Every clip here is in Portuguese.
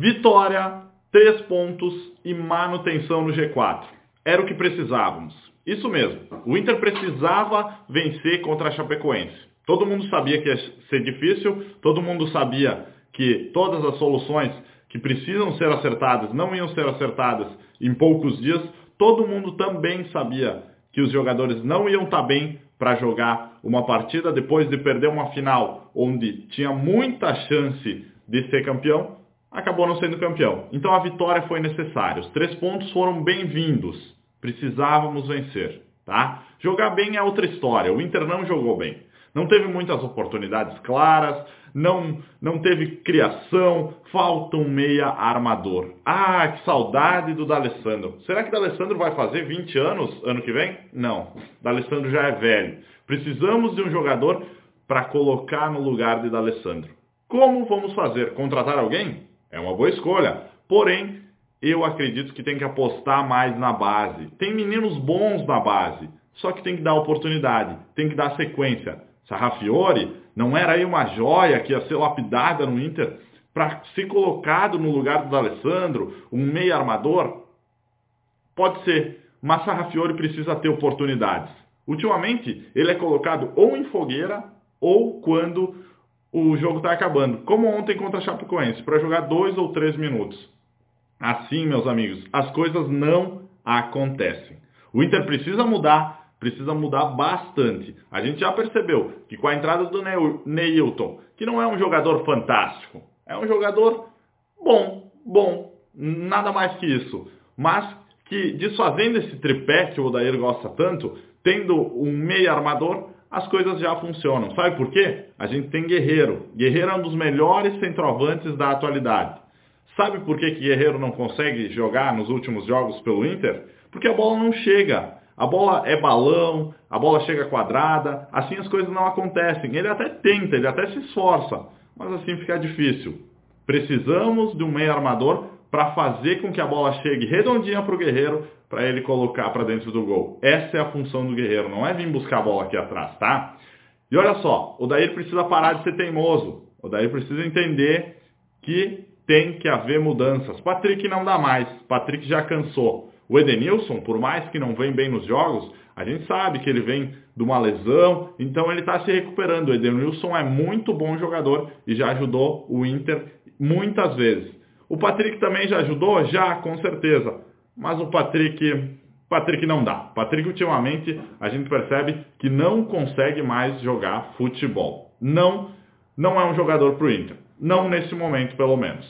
Vitória, três pontos e manutenção no G4. Era o que precisávamos. Isso mesmo. O Inter precisava vencer contra a Chapecoense. Todo mundo sabia que ia ser difícil, todo mundo sabia que todas as soluções que precisam ser acertadas não iam ser acertadas em poucos dias. Todo mundo também sabia que os jogadores não iam estar bem para jogar uma partida depois de perder uma final onde tinha muita chance de ser campeão, acabou não sendo campeão. Então a vitória foi necessária. Os três pontos foram bem-vindos. Precisávamos vencer, tá? Jogar bem é outra história. O Inter não jogou bem. Não teve muitas oportunidades claras, não, não teve criação, falta um meia armador. Ah, que saudade do D'Alessandro. Será que D'Alessandro vai fazer 20 anos ano que vem? Não, D'Alessandro já é velho. Precisamos de um jogador para colocar no lugar de D'Alessandro. Como vamos fazer? Contratar alguém? É uma boa escolha. Porém, eu acredito que tem que apostar mais na base. Tem meninos bons na base, só que tem que dar oportunidade, tem que dar sequência. Sarrafiore não era aí uma joia que ia ser lapidada no Inter para ser colocado no lugar do Alessandro, um meio armador? Pode ser, mas Sarrafiore precisa ter oportunidades. Ultimamente, ele é colocado ou em fogueira ou quando o jogo está acabando, como ontem contra a Chapecoense, para jogar dois ou três minutos. Assim, meus amigos, as coisas não acontecem. O Inter precisa mudar, precisa mudar bastante. A gente já percebeu que com a entrada do Neilton, que não é um jogador fantástico, é um jogador bom, bom, nada mais que isso. Mas que desfazendo esse tripé que o Odair gosta tanto, tendo um meio armador, as coisas já funcionam. Sabe por quê? A gente tem Guerreiro. Guerreiro é um dos melhores centroavantes da atualidade. Sabe por que, que Guerreiro não consegue jogar nos últimos jogos pelo Inter? Porque a bola não chega. A bola é balão, a bola chega quadrada, assim as coisas não acontecem. Ele até tenta, ele até se esforça, mas assim fica difícil. Precisamos de um meio armador para fazer com que a bola chegue redondinha para o guerreiro, para ele colocar para dentro do gol. Essa é a função do guerreiro, não é vir buscar a bola aqui atrás, tá? E olha só, o Daír precisa parar de ser teimoso. O Daír precisa entender que tem que haver mudanças. Patrick não dá mais. Patrick já cansou. O Edenilson, por mais que não vem bem nos jogos, a gente sabe que ele vem de uma lesão, então ele está se recuperando. O Edenilson é muito bom jogador e já ajudou o Inter muitas vezes. O Patrick também já ajudou? Já, com certeza. Mas o Patrick, Patrick não dá. Patrick ultimamente a gente percebe que não consegue mais jogar futebol. Não, não é um jogador para o Inter. Não nesse momento, pelo menos.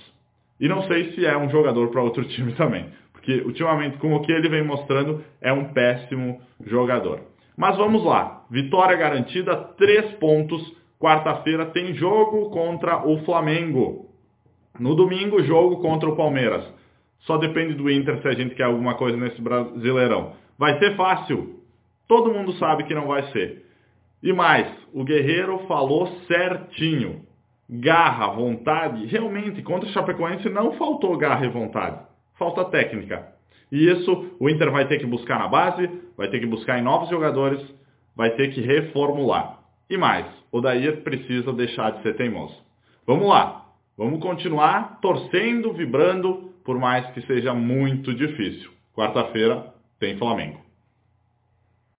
E não sei se é um jogador para outro time também que ultimamente, com o que ele vem mostrando, é um péssimo jogador. Mas vamos lá. Vitória garantida, três pontos. Quarta-feira tem jogo contra o Flamengo. No domingo, jogo contra o Palmeiras. Só depende do Inter se a gente quer alguma coisa nesse Brasileirão. Vai ser fácil? Todo mundo sabe que não vai ser. E mais, o Guerreiro falou certinho. Garra, vontade. Realmente, contra o Chapecoense não faltou garra e vontade falta técnica. E isso o Inter vai ter que buscar na base, vai ter que buscar em novos jogadores, vai ter que reformular. E mais, o Dair precisa deixar de ser teimoso. Vamos lá, vamos continuar torcendo, vibrando, por mais que seja muito difícil. Quarta-feira tem Flamengo.